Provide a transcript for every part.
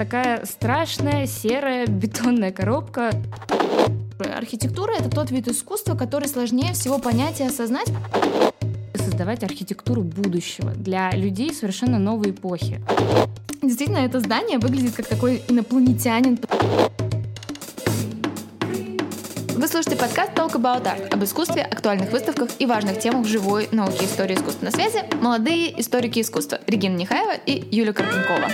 такая страшная серая бетонная коробка. Архитектура — это тот вид искусства, который сложнее всего понять и осознать. Создавать архитектуру будущего для людей совершенно новой эпохи. Действительно, это здание выглядит как такой инопланетянин. Вы слушаете подкаст Talk About Art об искусстве, актуальных выставках и важных темах живой науки истории искусства на связи. Молодые историки искусства Регина Нехаева и Юлия Карпенкова.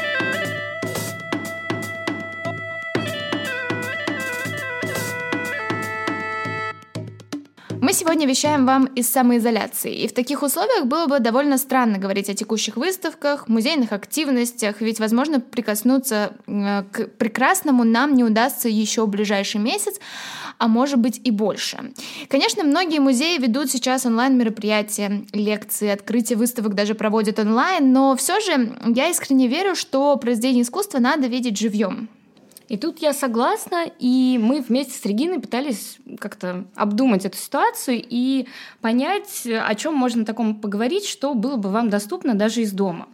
Сегодня вещаем вам из самоизоляции, и в таких условиях было бы довольно странно говорить о текущих выставках, музейных активностях, ведь, возможно, прикоснуться э, к прекрасному нам не удастся еще в ближайший месяц, а может быть и больше. Конечно, многие музеи ведут сейчас онлайн-мероприятия, лекции, открытие выставок даже проводят онлайн, но все же я искренне верю, что произведение искусства надо видеть живьем. И тут я согласна, и мы вместе с Региной пытались как-то обдумать эту ситуацию и понять, о чем можно такому поговорить, что было бы вам доступно даже из дома.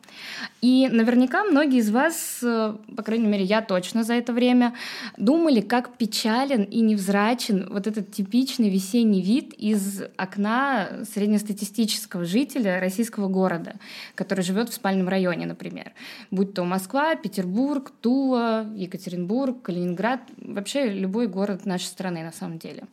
И наверняка многие из вас, э, по крайней мере, я точно за это время, думали, как печален и невзрачен вот этот типичный весенний вид из окна среднестатистического жителя российского города, который живет в спальном районе, например. Будь то Москва, Петербург, Тула, Екатеринбург, Калининград, вообще любой город нашей страны на самом деле.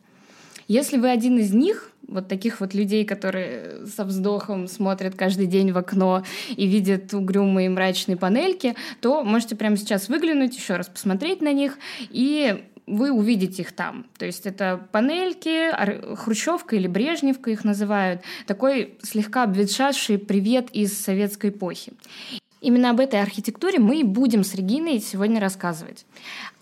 Если вы один из них, вот таких вот людей, которые со вздохом смотрят каждый день в окно и видят угрюмые мрачные панельки, то можете прямо сейчас выглянуть, еще раз посмотреть на них и вы увидите их там. То есть это панельки, хрущевка или брежневка их называют, такой слегка обветшавший привет из советской эпохи. Именно об этой архитектуре мы и будем с Региной сегодня рассказывать.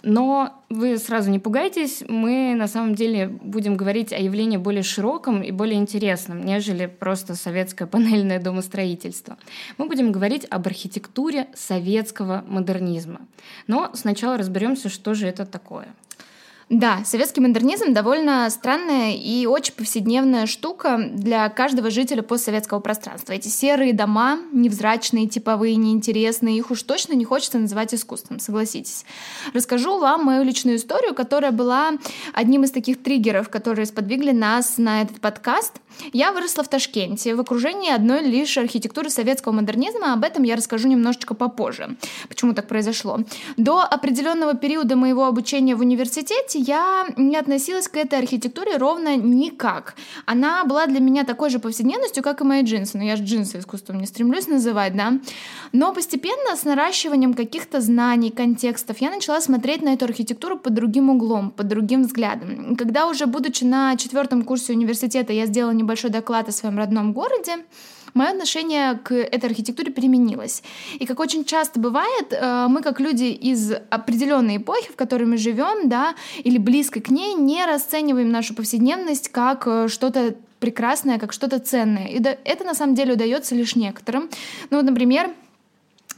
Но вы сразу не пугайтесь, мы на самом деле будем говорить о явлении более широком и более интересном, нежели просто советское панельное домостроительство. Мы будем говорить об архитектуре советского модернизма. Но сначала разберемся, что же это такое. Да, советский модернизм довольно странная и очень повседневная штука для каждого жителя постсоветского пространства. Эти серые дома, невзрачные, типовые, неинтересные, их уж точно не хочется называть искусством, согласитесь. Расскажу вам мою личную историю, которая была одним из таких триггеров, которые сподвигли нас на этот подкаст. Я выросла в Ташкенте, в окружении одной лишь архитектуры советского модернизма, об этом я расскажу немножечко попозже, почему так произошло. До определенного периода моего обучения в университете я не относилась к этой архитектуре ровно никак. Она была для меня такой же повседневностью, как и мои джинсы. Но я же джинсы искусством не стремлюсь называть, да. Но постепенно с наращиванием каких-то знаний, контекстов, я начала смотреть на эту архитектуру под другим углом, под другим взглядом. Когда уже будучи на четвертом курсе университета, я сделала небольшой доклад о своем родном городе, мое отношение к этой архитектуре переменилось. И как очень часто бывает, э, мы как люди из определенной эпохи, в которой мы живем, да, или близко к ней, не расцениваем нашу повседневность как э, что-то прекрасное, как что-то ценное. И это на самом деле удается лишь некоторым. Ну вот, например,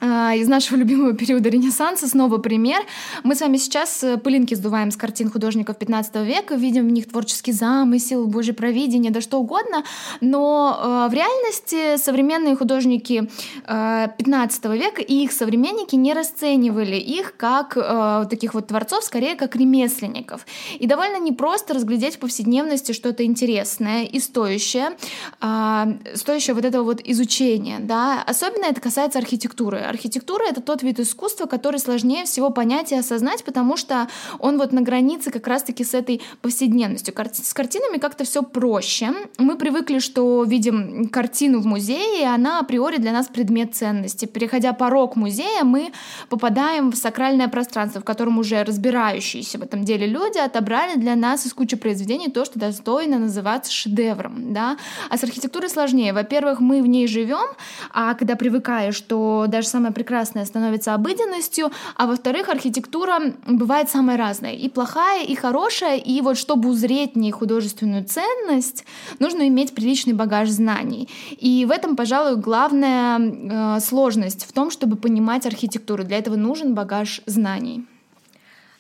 из нашего любимого периода Ренессанса. Снова пример. Мы с вами сейчас э, пылинки сдуваем с картин художников 15 века, видим в них творческий замысел, божье провидение, да что угодно, но э, в реальности современные художники э, 15 века и их современники не расценивали их как э, таких вот творцов, скорее как ремесленников. И довольно непросто разглядеть в повседневности что-то интересное и стоящее, э, стоящее вот этого вот изучения. Да? Особенно это касается архитектуры архитектура — это тот вид искусства, который сложнее всего понять и осознать, потому что он вот на границе как раз-таки с этой повседневностью. С картинами как-то все проще. Мы привыкли, что видим картину в музее, и она априори для нас предмет ценности. Переходя порог музея, мы попадаем в сакральное пространство, в котором уже разбирающиеся в этом деле люди отобрали для нас из кучи произведений то, что достойно называться шедевром. Да? А с архитектурой сложнее. Во-первых, мы в ней живем, а когда привыкаешь, что даже сам самое прекрасное становится обыденностью, а во-вторых, архитектура бывает самая разная, и плохая, и хорошая, и вот чтобы узреть в ней художественную ценность, нужно иметь приличный багаж знаний. И в этом, пожалуй, главная э, сложность в том, чтобы понимать архитектуру. Для этого нужен багаж знаний.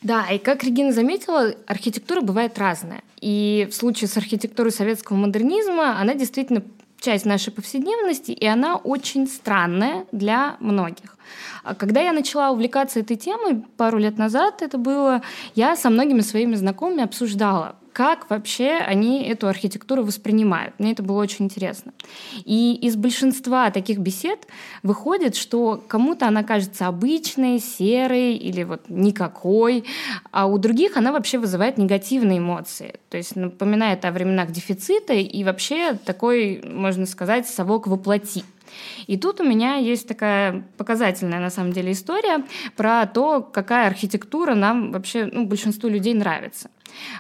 Да, и как Регина заметила, архитектура бывает разная. И в случае с архитектурой советского модернизма она действительно часть нашей повседневности, и она очень странная для многих. А когда я начала увлекаться этой темой пару лет назад, это было, я со многими своими знакомыми обсуждала, как вообще они эту архитектуру воспринимают. Мне это было очень интересно. И из большинства таких бесед выходит, что кому-то она кажется обычной, серой или вот никакой, а у других она вообще вызывает негативные эмоции. То есть напоминает о временах дефицита и вообще такой, можно сказать, совок воплоти. И тут у меня есть такая показательная, на самом деле, история про то, какая архитектура нам вообще, ну, большинству людей нравится.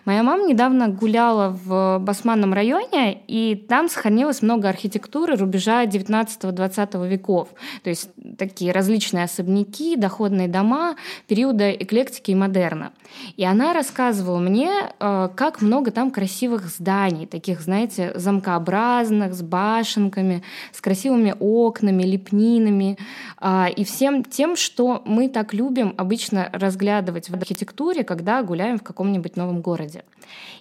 Моя мама недавно гуляла в Басманном районе, и там сохранилось много архитектуры рубежа 19-20 веков. То есть такие различные особняки, доходные дома периода эклектики и модерна. И она рассказывала мне, э, как много там красивых зданий, таких, знаете, замкообразных, с башенками, с красивыми окнами, лепнинами а, и всем тем, что мы так любим обычно разглядывать в архитектуре, когда гуляем в каком-нибудь новом городе.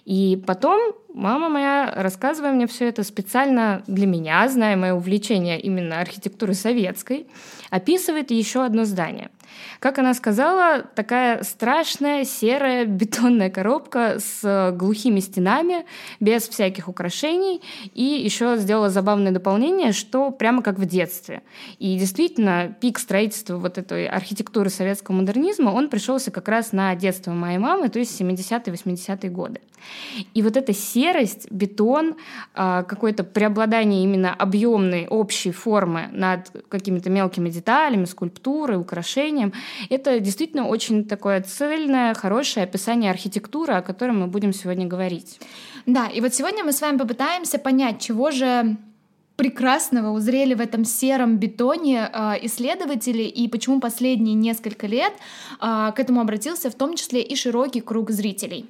И потом мама моя, рассказывая мне все это специально для меня, зная мое увлечение именно архитектурой советской, описывает еще одно здание – как она сказала, такая страшная серая бетонная коробка с глухими стенами, без всяких украшений. И еще сделала забавное дополнение, что прямо как в детстве. И действительно, пик строительства вот этой архитектуры советского модернизма, он пришелся как раз на детство моей мамы, то есть 70-е, 80-е годы. И вот эта серость, бетон, а, какое-то преобладание именно объемной общей формы над какими-то мелкими деталями, скульптурой, украшением, это действительно очень такое цельное, хорошее описание архитектуры, о которой мы будем сегодня говорить. Да, и вот сегодня мы с вами попытаемся понять, чего же прекрасного узрели в этом сером бетоне э, исследователи и почему последние несколько лет э, к этому обратился в том числе и широкий круг зрителей.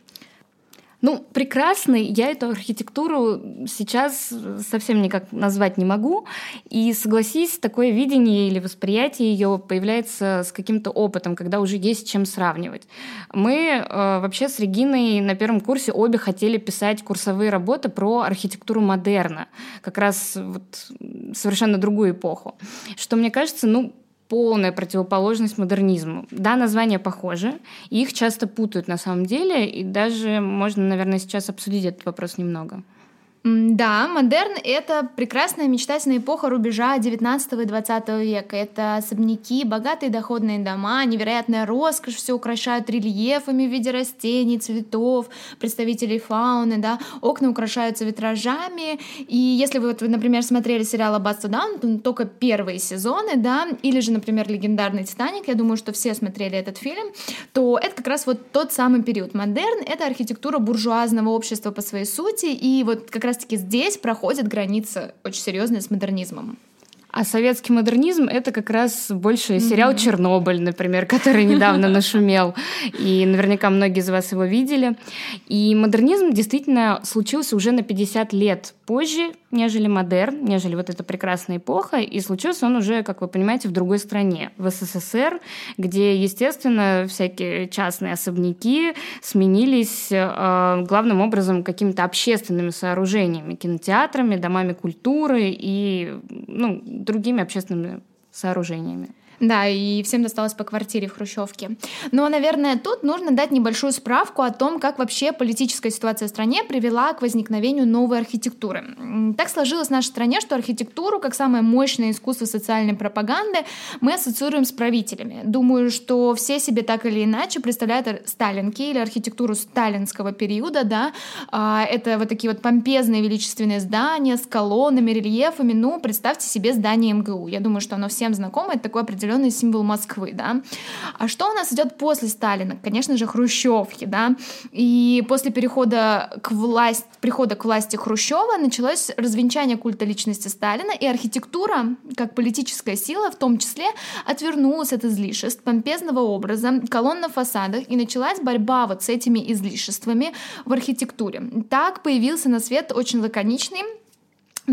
Ну, прекрасный, я эту архитектуру сейчас совсем никак назвать не могу. И согласись, такое видение или восприятие ее появляется с каким-то опытом, когда уже есть чем сравнивать. Мы э, вообще с Региной на первом курсе обе хотели писать курсовые работы про архитектуру модерна, как раз вот совершенно другую эпоху. Что мне кажется, ну, полная противоположность модернизму. Да, названия похожи, их часто путают на самом деле, и даже можно, наверное, сейчас обсудить этот вопрос немного. Да, модерн — это прекрасная мечтательная эпоха рубежа 19 и 20 века. Это особняки, богатые доходные дома, невероятная роскошь, все украшают рельефами в виде растений, цветов, представителей фауны, да, окна украшаются витражами, и если вы, вот, например, смотрели сериал «Аббатство Даунтон», только первые сезоны, да, или же, например, «Легендарный Титаник», я думаю, что все смотрели этот фильм, то это как раз вот тот самый период. Модерн — это архитектура буржуазного общества по своей сути, и вот как раз раз-таки здесь проходит граница очень серьезная с модернизмом. А советский модернизм — это как раз больше сериал mm-hmm. «Чернобыль», например, который недавно нашумел, и наверняка многие из вас его видели. И модернизм действительно случился уже на 50 лет позже, нежели модерн, нежели вот эта прекрасная эпоха, и случился он уже, как вы понимаете, в другой стране, в СССР, где, естественно, всякие частные особняки сменились э, главным образом какими-то общественными сооружениями, кинотеатрами, домами культуры и ну, другими общественными сооружениями. Да, и всем досталось по квартире в Хрущевке. Но, наверное, тут нужно дать небольшую справку о том, как вообще политическая ситуация в стране привела к возникновению новой архитектуры. Так сложилось в нашей стране, что архитектуру, как самое мощное искусство социальной пропаганды, мы ассоциируем с правителями. Думаю, что все себе так или иначе представляют сталинки или архитектуру сталинского периода, да, а, это вот такие вот помпезные величественные здания с колоннами, рельефами, ну, представьте себе здание МГУ. Я думаю, что оно всем знакомо, это такое определенное определенный символ Москвы, да. А что у нас идет после Сталина? Конечно же, хрущевки, да. И после перехода к власти, прихода к власти Хрущева началось развенчание культа личности Сталина, и архитектура, как политическая сила, в том числе, отвернулась от излишеств, помпезного образа, колонн на фасадах, и началась борьба вот с этими излишествами в архитектуре. Так появился на свет очень лаконичный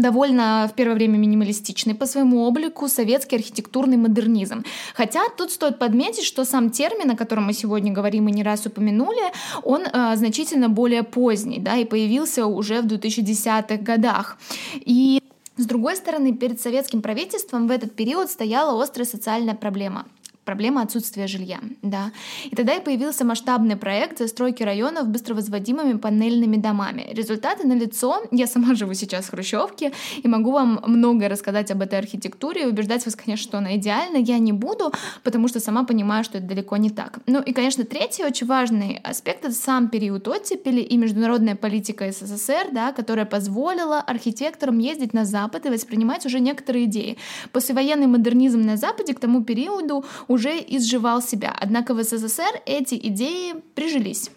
довольно в первое время минималистичный по своему облику советский архитектурный модернизм. Хотя тут стоит подметить, что сам термин, о котором мы сегодня говорим и не раз упомянули, он э, значительно более поздний, да, и появился уже в 2010-х годах. И С другой стороны, перед советским правительством в этот период стояла острая социальная проблема проблема отсутствия жилья. Да. И тогда и появился масштабный проект застройки районов быстровозводимыми панельными домами. Результаты налицо. Я сама живу сейчас в Хрущевке и могу вам многое рассказать об этой архитектуре. Убеждать вас, конечно, что она идеальна, я не буду, потому что сама понимаю, что это далеко не так. Ну и, конечно, третий очень важный аспект — это сам период оттепели и международная политика СССР, да, которая позволила архитекторам ездить на Запад и воспринимать уже некоторые идеи. Послевоенный модернизм на Западе к тому периоду уже изживал себя. Однако в СССР эти идеи прижились.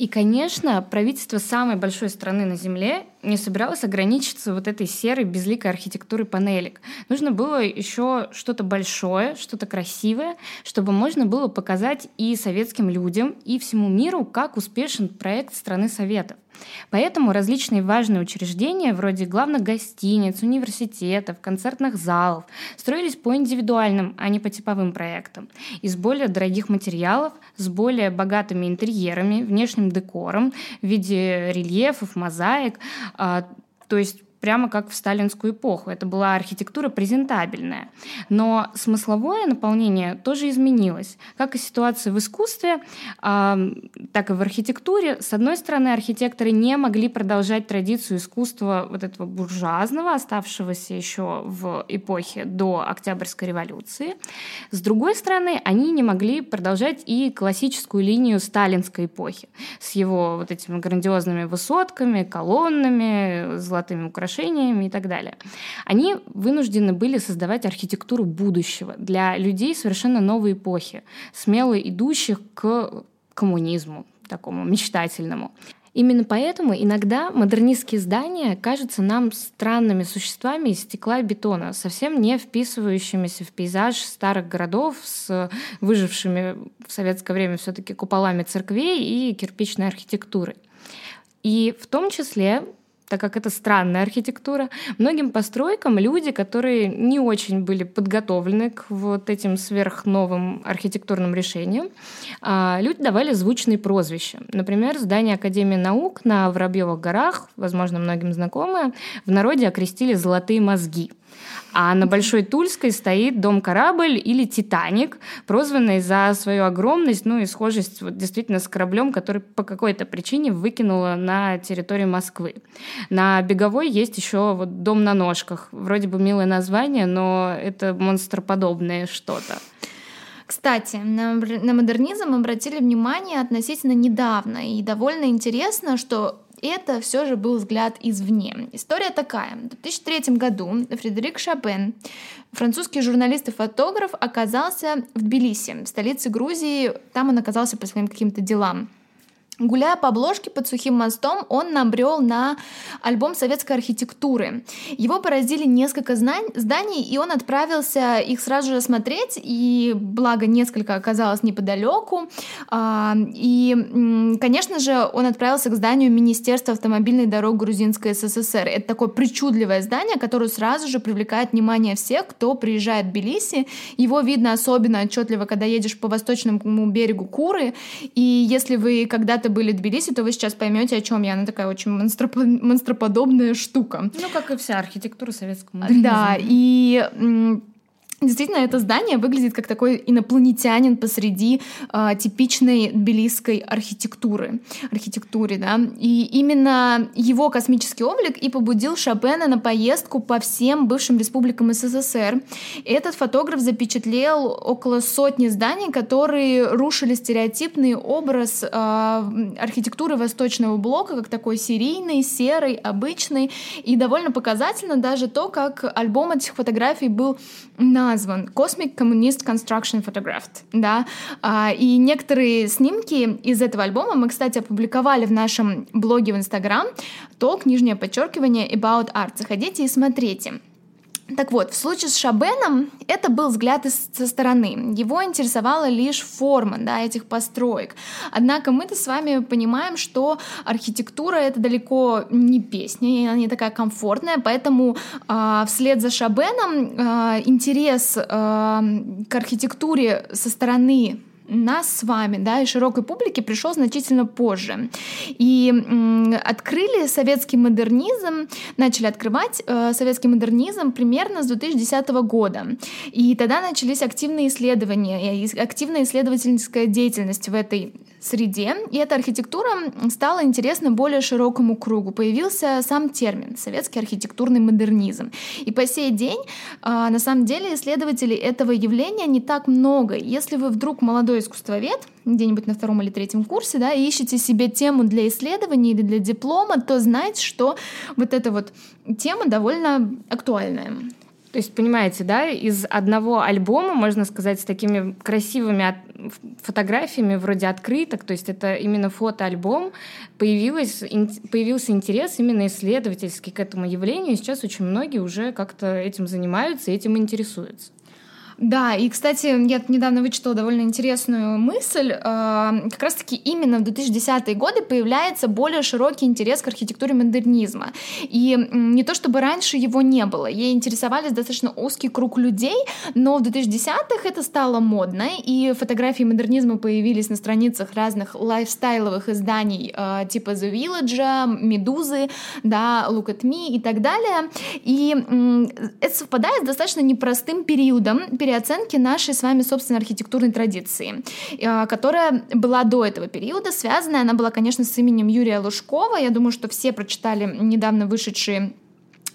И, конечно, правительство самой большой страны на Земле не собиралось ограничиться вот этой серой безликой архитектурой панелек. Нужно было еще что-то большое, что-то красивое, чтобы можно было показать и советским людям, и всему миру, как успешен проект страны Советов. Поэтому различные важные учреждения, вроде главных гостиниц, университетов, концертных залов, строились по индивидуальным, а не по типовым проектам, из более дорогих материалов, с более богатыми интерьерами, внешним декором в виде рельефов, мозаик, а, то есть прямо как в сталинскую эпоху. Это была архитектура презентабельная. Но смысловое наполнение тоже изменилось. Как и ситуация в искусстве, так и в архитектуре. С одной стороны, архитекторы не могли продолжать традицию искусства вот этого буржуазного, оставшегося еще в эпохе до Октябрьской революции. С другой стороны, они не могли продолжать и классическую линию сталинской эпохи с его вот этими грандиозными высотками, колоннами, золотыми украшениями украшениями и так далее. Они вынуждены были создавать архитектуру будущего для людей совершенно новой эпохи, смело идущих к коммунизму, такому мечтательному. Именно поэтому иногда модернистские здания кажутся нам странными существами из стекла и бетона, совсем не вписывающимися в пейзаж старых городов с выжившими в советское время все-таки куполами церквей и кирпичной архитектурой. И в том числе так как это странная архитектура, многим постройкам люди, которые не очень были подготовлены к вот этим сверхновым архитектурным решениям, а, люди давали звучные прозвища. Например, здание Академии наук на Воробьевых горах, возможно, многим знакомое, в народе окрестили «золотые мозги». А на Большой Тульской стоит дом-корабль или Титаник, прозванный за свою огромность, ну и схожесть вот действительно с кораблем, который по какой-то причине выкинуло на территорию Москвы. На Беговой есть еще вот дом на ножках. Вроде бы милое название, но это монстроподобное что-то. Кстати, на, на модернизм обратили внимание относительно недавно, и довольно интересно, что это все же был взгляд извне. История такая. В 2003 году Фредерик Шопен, французский журналист и фотограф, оказался в Тбилиси, столице Грузии. Там он оказался по своим каким-то делам. Гуляя по обложке под сухим мостом, он набрел на альбом советской архитектуры. Его поразили несколько зданий, и он отправился их сразу же смотреть, и благо несколько оказалось неподалеку. А, и, конечно же, он отправился к зданию Министерства автомобильных дорог Грузинской СССР. Это такое причудливое здание, которое сразу же привлекает внимание всех, кто приезжает в Тбилиси. Его видно особенно отчетливо, когда едешь по восточному берегу Куры, и если вы когда-то были Тбилиси, то вы сейчас поймете, о чем я. Она такая очень монстроп... монстроподобная штука. Ну, как и вся архитектура советского модернизма. Да, и Действительно, это здание выглядит как такой инопланетянин посреди э, типичной тбилисской архитектуры, архитектуре, да. И именно его космический облик и побудил Шопена на поездку по всем бывшим республикам СССР. Этот фотограф запечатлел около сотни зданий, которые рушили стереотипный образ э, архитектуры Восточного блока, как такой серийный, серый, обычный. И довольно показательно даже то, как альбом этих фотографий был на назван Cosmic Communist Construction Photographed, да, а, и некоторые снимки из этого альбома мы, кстати, опубликовали в нашем блоге в Инстаграм, толк, нижнее подчеркивание, about art, заходите и смотрите. Так вот, в случае с Шабеном это был взгляд со стороны. Его интересовала лишь форма да, этих построек. Однако мы-то с вами понимаем, что архитектура это далеко не песня, она не такая комфортная, поэтому э, вслед за Шабеном э, интерес э, к архитектуре со стороны нас с вами, да, и широкой публике пришел значительно позже. И открыли советский модернизм, начали открывать э, советский модернизм примерно с 2010 года. И тогда начались активные исследования, активная исследовательская деятельность в этой среде, и эта архитектура стала интересна более широкому кругу. Появился сам термин «советский архитектурный модернизм». И по сей день, а, на самом деле, исследователей этого явления не так много. Если вы вдруг молодой искусствовед, где-нибудь на втором или третьем курсе, да, ищете себе тему для исследования или для диплома, то знайте, что вот эта вот тема довольно актуальная. То есть, понимаете, да, из одного альбома, можно сказать, с такими красивыми фотографиями вроде открыток, то есть это именно фотоальбом, появилось, появился интерес именно исследовательский к этому явлению, и сейчас очень многие уже как-то этим занимаются и этим интересуются. Да, и, кстати, я недавно вычитала довольно интересную мысль. А, как раз-таки именно в 2010-е годы появляется более широкий интерес к архитектуре модернизма. И не то чтобы раньше его не было, ей интересовались достаточно узкий круг людей, но в 2010-х это стало модно, и фотографии модернизма появились на страницах разных лайфстайловых изданий а, типа The Village, Медузы, да, Look at Me и так далее. И это совпадает с достаточно непростым периодом, переоценки нашей с вами собственной архитектурной традиции, э, которая была до этого периода, связанная, она была, конечно, с именем Юрия Лужкова. Я думаю, что все прочитали недавно вышедшие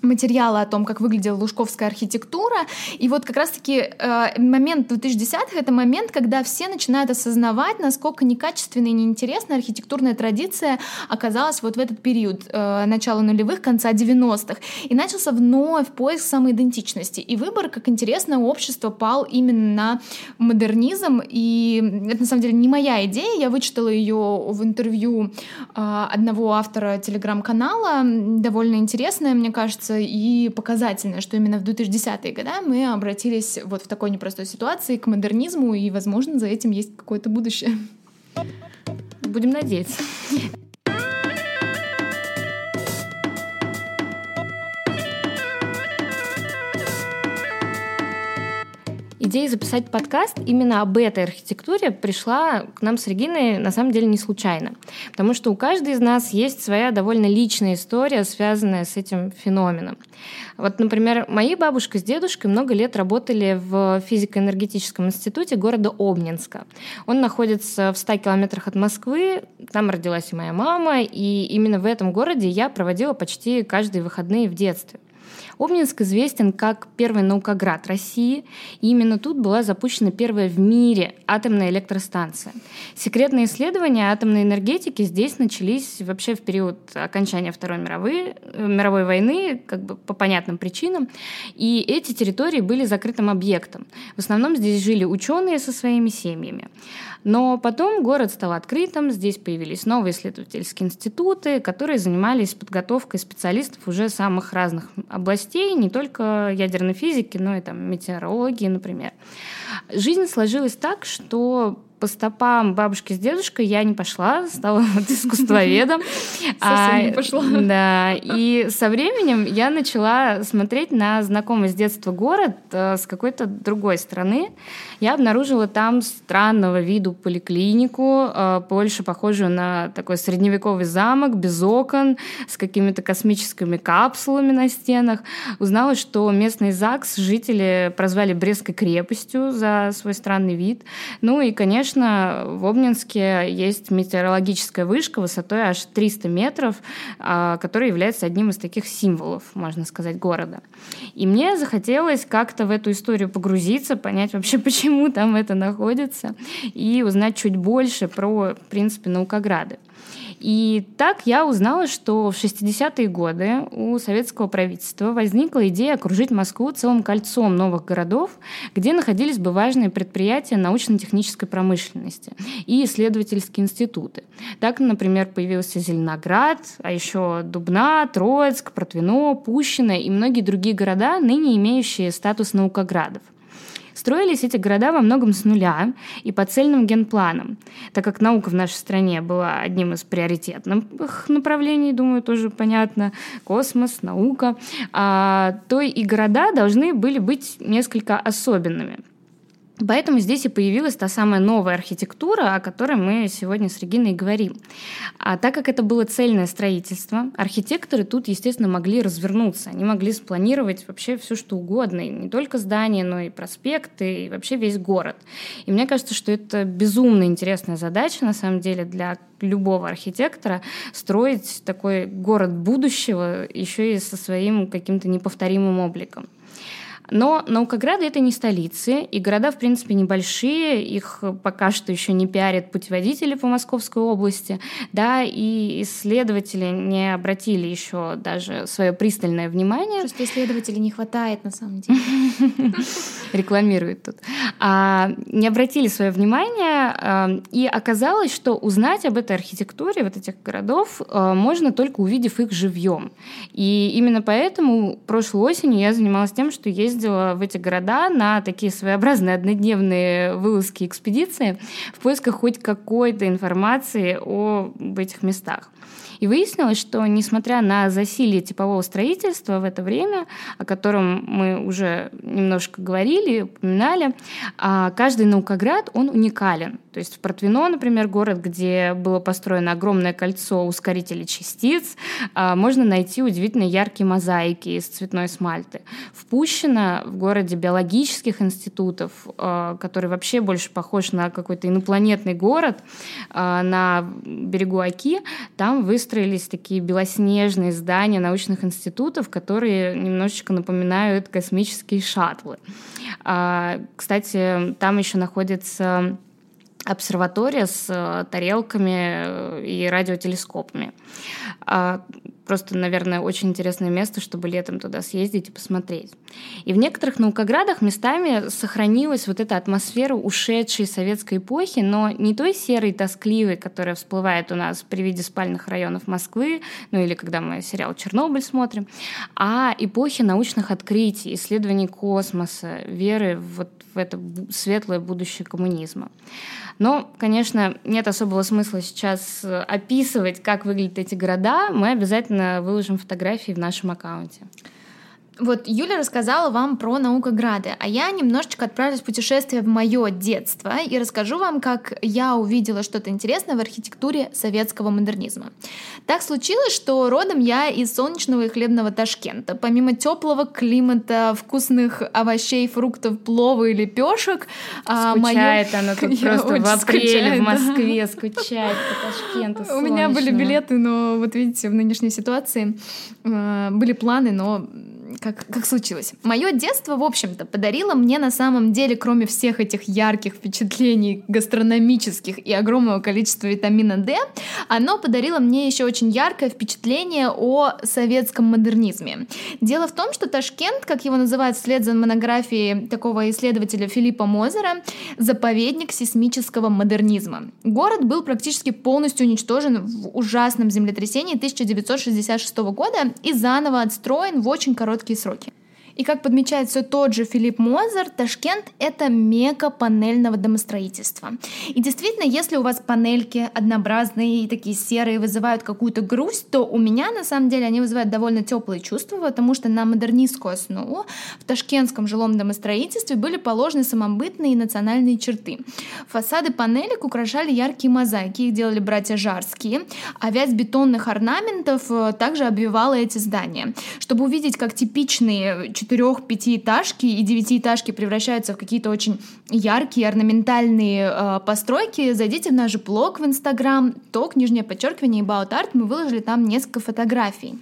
материалы о том, как выглядела лужковская архитектура. И вот как раз-таки э, момент 2010-х — это момент, когда все начинают осознавать, насколько некачественная и неинтересная архитектурная традиция оказалась вот в этот период э, начала нулевых, конца 90-х. И начался вновь поиск самоидентичности. И выбор, как интересно, общество пал именно на модернизм. И это, на самом деле, не моя идея. Я вычитала ее в интервью э, одного автора телеграм-канала. Довольно интересное, мне кажется, и показательно, что именно в 2010-е годы мы обратились вот в такой непростой ситуации к модернизму, и, возможно, за этим есть какое-то будущее. Будем надеяться. Идея записать подкаст именно об этой архитектуре пришла к нам с Региной на самом деле не случайно. Потому что у каждой из нас есть своя довольно личная история, связанная с этим феноменом. Вот, например, мои бабушка с дедушкой много лет работали в физико-энергетическом институте города Обнинска. Он находится в 100 километрах от Москвы, там родилась и моя мама, и именно в этом городе я проводила почти каждые выходные в детстве. Обнинск известен как первый наукоград России, и именно тут была запущена первая в мире атомная электростанция. Секретные исследования атомной энергетики здесь начались вообще в период окончания Второй мировой, э, мировой войны, как бы по понятным причинам, и эти территории были закрытым объектом. В основном здесь жили ученые со своими семьями. Но потом город стал открытым, здесь появились новые исследовательские институты, которые занимались подготовкой специалистов уже самых разных областей, не только ядерной физики, но и там метеорологии, например. Жизнь сложилась так, что по стопам бабушки с дедушкой я не пошла, стала вот искусствоведом. Совсем а, не пошла. Да, и со временем я начала смотреть на знакомый с детства город э, с какой-то другой стороны. Я обнаружила там странного виду поликлинику, э, больше похожую на такой средневековый замок, без окон, с какими-то космическими капсулами на стенах. Узнала, что местный ЗАГС жители прозвали Брестской крепостью за свой странный вид. Ну и, конечно, конечно, в Обнинске есть метеорологическая вышка высотой аж 300 метров, а, которая является одним из таких символов, можно сказать, города. И мне захотелось как-то в эту историю погрузиться, понять вообще, почему там это находится, и узнать чуть больше про, в принципе, наукограды. И так я узнала, что в 60-е годы у советского правительства возникла идея окружить Москву целым кольцом новых городов, где находились бы важные предприятия научно-технической промышленности и исследовательские институты. Так, например, появился Зеленоград, а еще Дубна, Троицк, Протвино, Пущино и многие другие города, ныне имеющие статус наукоградов. Строились эти города во многом с нуля и по цельным генпланам, так как наука в нашей стране была одним из приоритетных направлений, думаю, тоже понятно, космос, наука, а, то и города должны были быть несколько особенными – Поэтому здесь и появилась та самая новая архитектура, о которой мы сегодня с Региной говорим. А так как это было цельное строительство, архитекторы тут, естественно, могли развернуться. Они могли спланировать вообще все, что угодно. И не только здания, но и проспекты, и вообще весь город. И мне кажется, что это безумно интересная задача, на самом деле, для любого архитектора строить такой город будущего еще и со своим каким-то неповторимым обликом. Но Наукограды — это не столицы, и города, в принципе, небольшие, их пока что еще не пиарят путеводители по Московской области, да, и исследователи не обратили еще даже свое пристальное внимание. Просто исследователей не хватает, на самом деле. Рекламируют тут. А, не обратили свое внимание, а, и оказалось, что узнать об этой архитектуре вот этих городов а, можно только увидев их живьем. И именно поэтому прошлой осенью я занималась тем, что есть ездила в эти города на такие своеобразные однодневные вылазки экспедиции в поисках хоть какой-то информации об этих местах. И выяснилось, что несмотря на засилие типового строительства в это время, о котором мы уже немножко говорили, упоминали, а, каждый наукоград, он уникален. То есть в Протвино, например, город, где было построено огромное кольцо ускорителей частиц, а, можно найти удивительно яркие мозаики из цветной смальты. В Пущино, в городе биологических институтов, а, который вообще больше похож на какой-то инопланетный город на берегу Оки, там вы выстроились такие белоснежные здания научных институтов, которые немножечко напоминают космические шаттлы. А, кстати, там еще находится обсерватория с э, тарелками э, и радиотелескопами. А, просто, наверное, очень интересное место, чтобы летом туда съездить и посмотреть. И в некоторых наукоградах местами сохранилась вот эта атмосфера ушедшей советской эпохи, но не той серой тоскливой, которая всплывает у нас при виде спальных районов Москвы, ну или когда мы сериал «Чернобыль» смотрим, а эпохи научных открытий, исследований космоса, веры вот в это светлое будущее коммунизма. Но, конечно, нет особого смысла сейчас описывать, как выглядят эти города. Мы обязательно выложим фотографии в нашем аккаунте. Вот Юля рассказала вам про наукограды, а я немножечко отправлюсь в путешествие в мое детство и расскажу вам, как я увидела что-то интересное в архитектуре советского модернизма. Так случилось, что родом я из солнечного и хлебного Ташкента. Помимо теплого климата, вкусных овощей, фруктов, плова и лепешек, а, скучает моё... она тут просто в апреле скучаю, в Москве, да. скучает по Ташкенту. У меня были билеты, но вот видите, в нынешней ситуации э, были планы, но как, как случилось. Мое детство, в общем-то, подарило мне на самом деле, кроме всех этих ярких впечатлений гастрономических и огромного количества витамина D, оно подарило мне еще очень яркое впечатление о советском модернизме. Дело в том, что Ташкент, как его называют вслед за монографией такого исследователя Филиппа Мозера, заповедник сейсмического модернизма. Город был практически полностью уничтожен в ужасном землетрясении 1966 года и заново отстроен в очень короткий короткие сроки. И как подмечает все тот же Филипп Мозер, Ташкент — это мека панельного домостроительства. И действительно, если у вас панельки однообразные и такие серые вызывают какую-то грусть, то у меня, на самом деле, они вызывают довольно теплые чувства, потому что на модернистскую основу в ташкентском жилом домостроительстве были положены самобытные и национальные черты. Фасады панелек украшали яркие мозаики, их делали братья Жарские, а вязь бетонных орнаментов э, также обвивала эти здания. Чтобы увидеть, как типичные четырех пятиэтажки и девятиэтажки превращаются в какие-то очень яркие орнаментальные э, постройки, зайдите в наш блог в Инстаграм, ток, нижнее подчеркивание, About Art, мы выложили там несколько фотографий.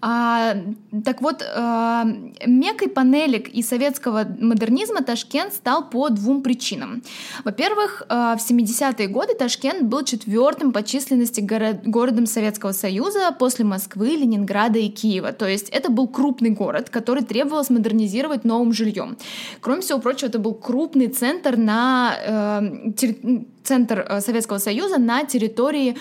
А, так вот, а, мекой панелек и советского модернизма Ташкент стал по двум причинам. Во-первых, а, в 70-е годы Ташкент был четвертым по численности горо- городом Советского Союза после Москвы, Ленинграда и Киева. То есть это был крупный город, который требовалось модернизировать новым жильем. Кроме всего прочего, это был крупный центр на э, терри- центр э, Советского Союза на территории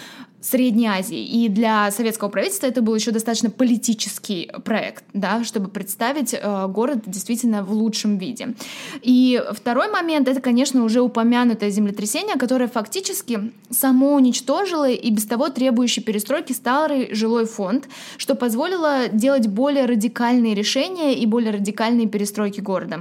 Средней Азии. И для советского правительства это был еще достаточно политический проект, да, чтобы представить э, город действительно в лучшем виде. И второй момент — это, конечно, уже упомянутое землетрясение, которое фактически само уничтожило и без того требующий перестройки старый жилой фонд, что позволило делать более радикальные решения и более радикальные перестройки города.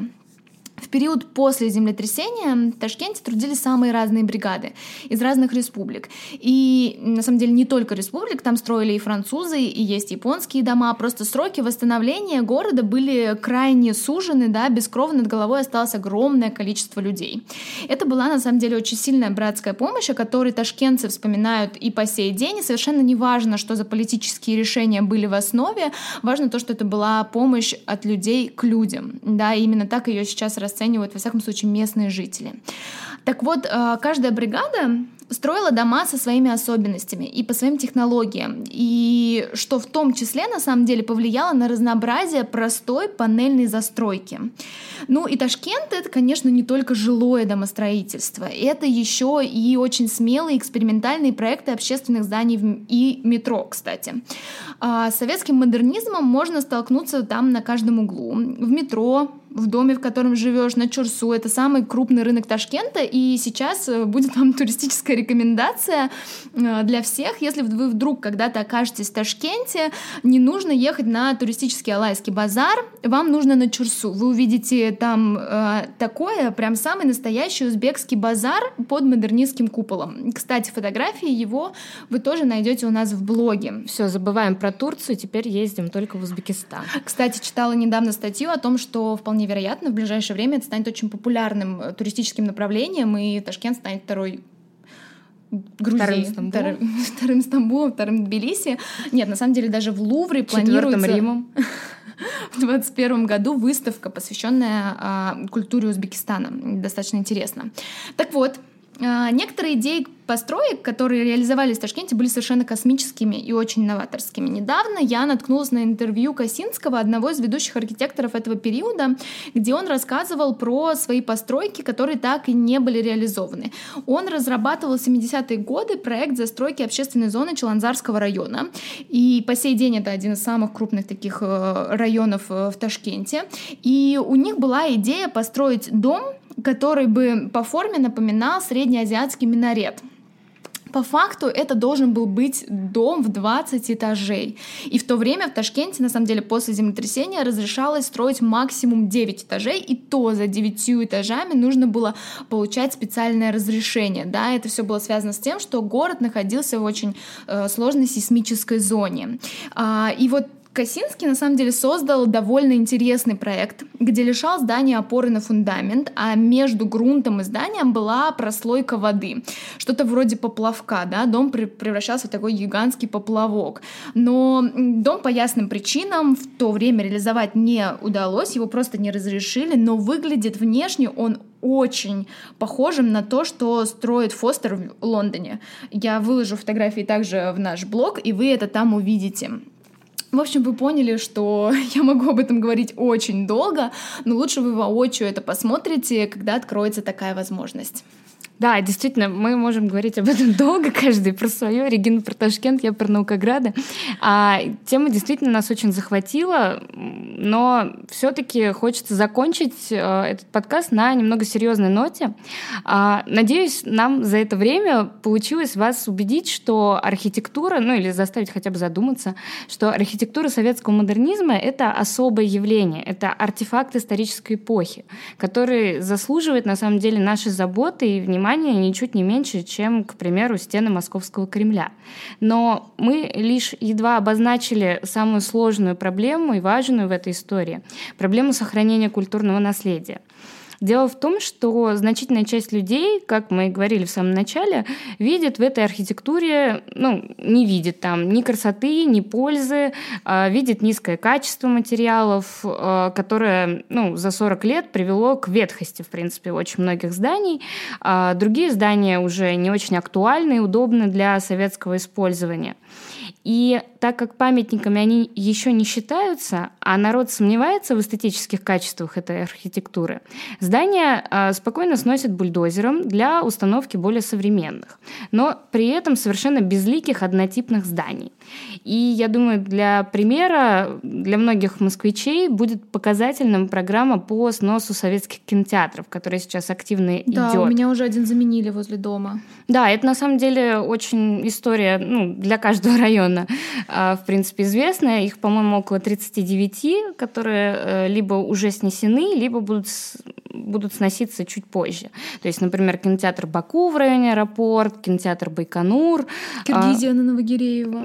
Период после землетрясения в Ташкенте трудились самые разные бригады из разных республик. И на самом деле не только республик, там строили и французы, и есть японские дома. Просто сроки восстановления города были крайне сужены, да, без крова над головой осталось огромное количество людей. Это была на самом деле очень сильная братская помощь, о которой ташкентцы вспоминают и по сей день. И совершенно не важно, что за политические решения были в основе, важно то, что это была помощь от людей к людям. Да, и именно так ее сейчас расценивают, во всяком случае, местные жители. Так вот, э, каждая бригада строила дома со своими особенностями и по своим технологиям, и что в том числе на самом деле повлияло на разнообразие простой панельной застройки. Ну и Ташкент это, конечно, не только жилое домостроительство, это еще и очень смелые экспериментальные проекты общественных зданий и метро, кстати. А с советским модернизмом можно столкнуться там на каждом углу. В метро, в доме, в котором живешь, на Чурсу. Это самый крупный рынок Ташкента, и сейчас э, будет вам туристическая рекомендация э, для всех. Если вы вдруг когда-то окажетесь в Ташкенте, не нужно ехать на туристический Алайский базар, вам нужно на Чурсу. Вы увидите там э, такое, прям самый настоящий узбекский базар под модернистским куполом. Кстати, фотографии его вы тоже найдете у нас в блоге. Все, забываем про Турцию, теперь ездим только в Узбекистан. Кстати, читала недавно статью о том, что вполне вполне вероятно, в ближайшее время это станет очень популярным э, туристическим направлением, и Ташкент станет второй Грузией, вторым Стамбулом. Вторым, вторым Стамбулом, вторым Тбилиси. Нет, на самом деле даже в Лувре планируется... Римом. в 2021 году выставка, посвященная а, культуре Узбекистана. Достаточно интересно. Так вот, а, некоторые идеи построек, которые реализовались в Ташкенте, были совершенно космическими и очень новаторскими. Недавно я наткнулась на интервью Косинского, одного из ведущих архитекторов этого периода, где он рассказывал про свои постройки, которые так и не были реализованы. Он разрабатывал в 70-е годы проект застройки общественной зоны Челанзарского района, и по сей день это один из самых крупных таких э, районов э, в Ташкенте. И у них была идея построить дом, который бы по форме напоминал среднеазиатский минарет. По факту это должен был быть дом в 20 этажей. И в то время в Ташкенте, на самом деле, после землетрясения разрешалось строить максимум 9 этажей, и то за 9 этажами нужно было получать специальное разрешение. Да? Это все было связано с тем, что город находился в очень э, сложной сейсмической зоне. А, и вот Косинский на самом деле создал довольно интересный проект, где лишал здания опоры на фундамент, а между грунтом и зданием была прослойка воды. Что-то вроде поплавка, да, дом превращался в такой гигантский поплавок. Но дом по ясным причинам в то время реализовать не удалось, его просто не разрешили, но выглядит внешне он очень похожим на то, что строит Фостер в Лондоне. Я выложу фотографии также в наш блог, и вы это там увидите. В общем, вы поняли, что я могу об этом говорить очень долго, но лучше вы воочию это посмотрите, когда откроется такая возможность. Да, действительно, мы можем говорить об этом долго, каждый про свое. Регина про Ташкент, я про Наукограды. А, тема действительно нас очень захватила, но все-таки хочется закончить а, этот подкаст на немного серьезной ноте. А, надеюсь, нам за это время получилось вас убедить, что архитектура, ну или заставить хотя бы задуматься, что архитектура советского модернизма — это особое явление, это артефакт исторической эпохи, который заслуживает на самом деле нашей заботы и внимания внимания ничуть не меньше, чем, к примеру, стены Московского Кремля. Но мы лишь едва обозначили самую сложную проблему и важную в этой истории — проблему сохранения культурного наследия. Дело в том, что значительная часть людей, как мы и говорили в самом начале, видит в этой архитектуре, ну, не видит там ни красоты, ни пользы, а видит низкое качество материалов, а, которое ну, за 40 лет привело к ветхости, в принципе, очень многих зданий. А другие здания уже не очень актуальны и удобны для советского использования. И так как памятниками они еще не считаются, а народ сомневается в эстетических качествах этой архитектуры, здания а, спокойно сносят бульдозером для установки более современных, но при этом совершенно безликих однотипных зданий. И я думаю, для примера, для многих москвичей будет показательным программа по сносу советских кинотеатров, которая сейчас активно да, идет. у меня уже один заменили возле дома. Да, это на самом деле очень история ну, для каждого района недавно, в принципе, известная. Их, по-моему, около 39, которые либо уже снесены, либо будут, будут сноситься чуть позже. То есть, например, кинотеатр Баку в районе аэропорт, кинотеатр Байконур. Киргизия на Новогиреево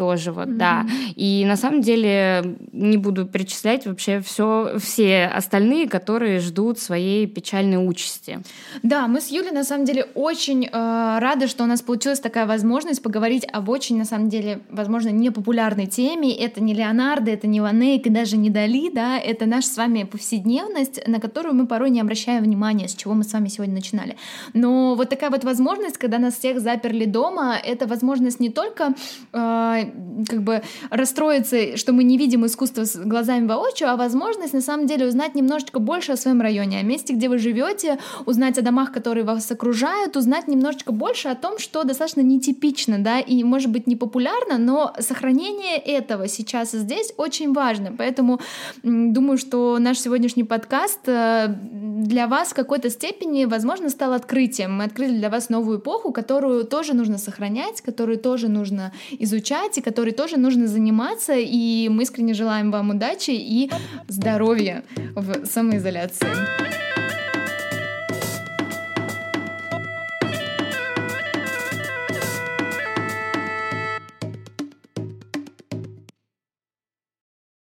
тоже вот, mm-hmm. да. И на самом деле не буду перечислять вообще все, все остальные, которые ждут своей печальной участи. Да, мы с Юлей на самом деле очень э, рады, что у нас получилась такая возможность поговорить об очень, на самом деле, возможно, непопулярной теме. Это не Леонардо, это не Ван Эйк и даже не Дали, да, это наша с вами повседневность, на которую мы порой не обращаем внимания, с чего мы с вами сегодня начинали. Но вот такая вот возможность, когда нас всех заперли дома, это возможность не только э, как бы расстроиться, что мы не видим искусство с глазами воочию, а возможность на самом деле узнать немножечко больше о своем районе, о месте, где вы живете, узнать о домах, которые вас окружают, узнать немножечко больше о том, что достаточно нетипично, да, и может быть не популярно, но сохранение этого сейчас и здесь очень важно. Поэтому думаю, что наш сегодняшний подкаст э, для вас в какой-то степени, возможно, стал открытием. Мы открыли для вас новую эпоху, которую тоже нужно сохранять, которую тоже нужно изучать, и которой тоже нужно заниматься, и мы искренне желаем вам удачи и здоровья в самоизоляции.